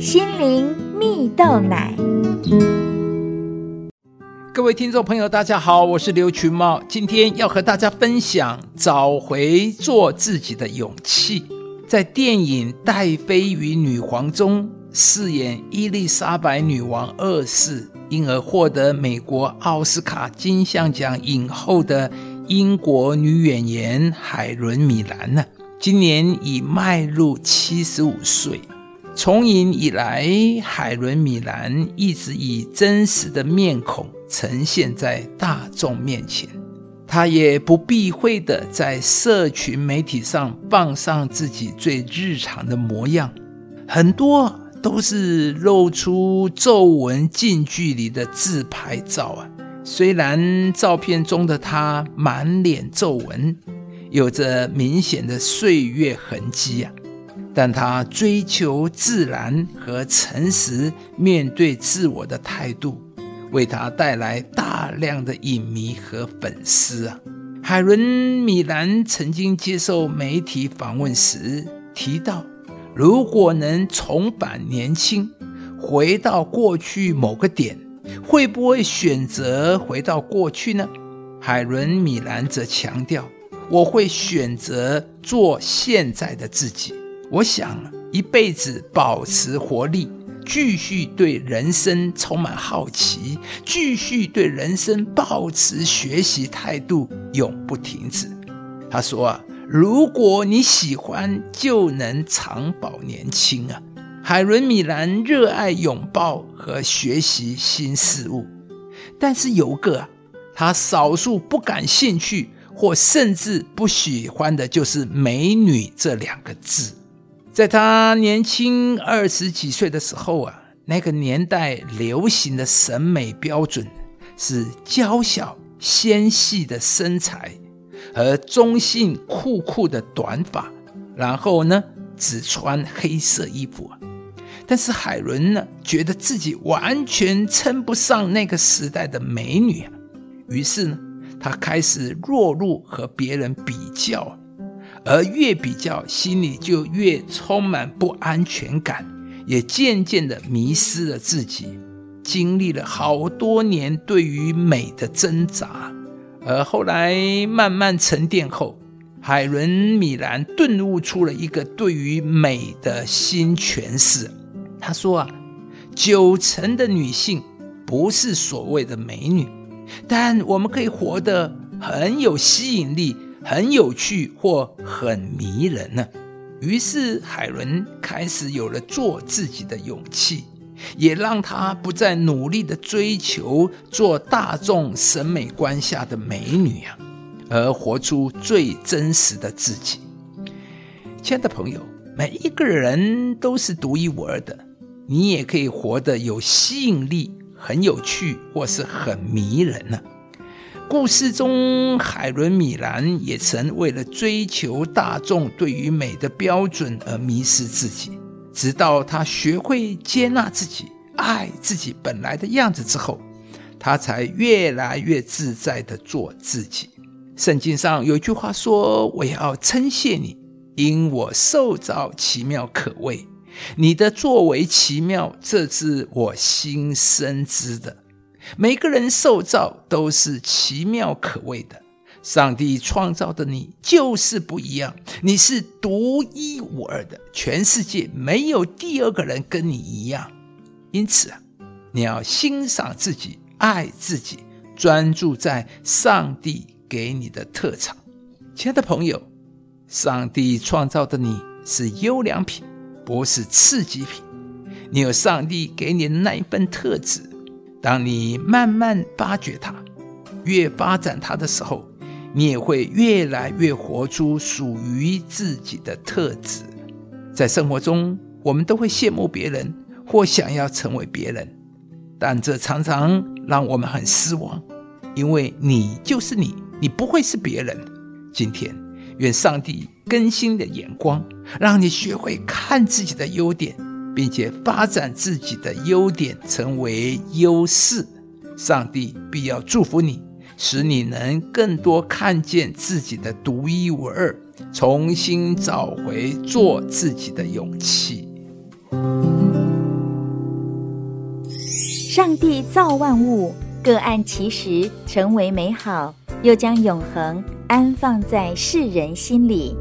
心灵蜜豆奶。各位听众朋友，大家好，我是刘群茂，今天要和大家分享找回做自己的勇气。在电影《戴妃与女皇》中饰演伊丽莎白女王二世，因而获得美国奥斯卡金像奖影后的英国女演员海伦·米兰呢，今年已迈入七十五岁。从影以来，海伦·米兰一直以真实的面孔呈现在大众面前。她也不避讳的在社群媒体上放上自己最日常的模样，很多都是露出皱纹近距离的自拍照啊。虽然照片中的她满脸皱纹，有着明显的岁月痕迹啊。但他追求自然和诚实，面对自我的态度，为他带来大量的影迷和粉丝啊。海伦·米兰曾经接受媒体访问时提到，如果能重返年轻，回到过去某个点，会不会选择回到过去呢？海伦·米兰则强调，我会选择做现在的自己。我想一辈子保持活力，继续对人生充满好奇，继续对人生保持学习态度，永不停止。他说：“啊，如果你喜欢，就能长保年轻啊！”海伦·米兰热爱拥抱和学习新事物，但是有个他少数不感兴趣或甚至不喜欢的，就是“美女”这两个字。在他年轻二十几岁的时候啊，那个年代流行的审美标准是娇小纤细的身材和中性酷酷的短发，然后呢只穿黑色衣服。但是海伦呢，觉得自己完全称不上那个时代的美女啊，于是呢，她开始落入和别人比较。而越比较，心里就越充满不安全感，也渐渐的迷失了自己，经历了好多年对于美的挣扎，而后来慢慢沉淀后，海伦·米兰顿悟出了一个对于美的新诠释。他说啊，九成的女性不是所谓的美女，但我们可以活得很有吸引力。很有趣或很迷人呢。于是海伦开始有了做自己的勇气，也让她不再努力的追求做大众审美观下的美女啊，而活出最真实的自己。亲爱的朋友，每一个人都是独一无二的，你也可以活得有吸引力、很有趣或是很迷人呢。故事中，海伦·米兰也曾为了追求大众对于美的标准而迷失自己，直到他学会接纳自己、爱自己本来的样子之后，他才越来越自在的做自己。圣经上有句话说：“我要称谢你，因我受造奇妙可畏，你的作为奇妙，这是我心深知的。”每个人受造都是奇妙可畏的，上帝创造的你就是不一样，你是独一无二的，全世界没有第二个人跟你一样。因此啊，你要欣赏自己，爱自己，专注在上帝给你的特长。亲爱的朋友，上帝创造的你是优良品，不是次级品。你有上帝给你的那一份特质。当你慢慢发掘它，越发展它的时候，你也会越来越活出属于自己的特质。在生活中，我们都会羡慕别人或想要成为别人，但这常常让我们很失望，因为你就是你，你不会是别人。今天，愿上帝更新的眼光，让你学会看自己的优点。并且发展自己的优点，成为优势，上帝必要祝福你，使你能更多看见自己的独一无二，重新找回做自己的勇气。上帝造万物，各按其时成为美好，又将永恒安放在世人心里。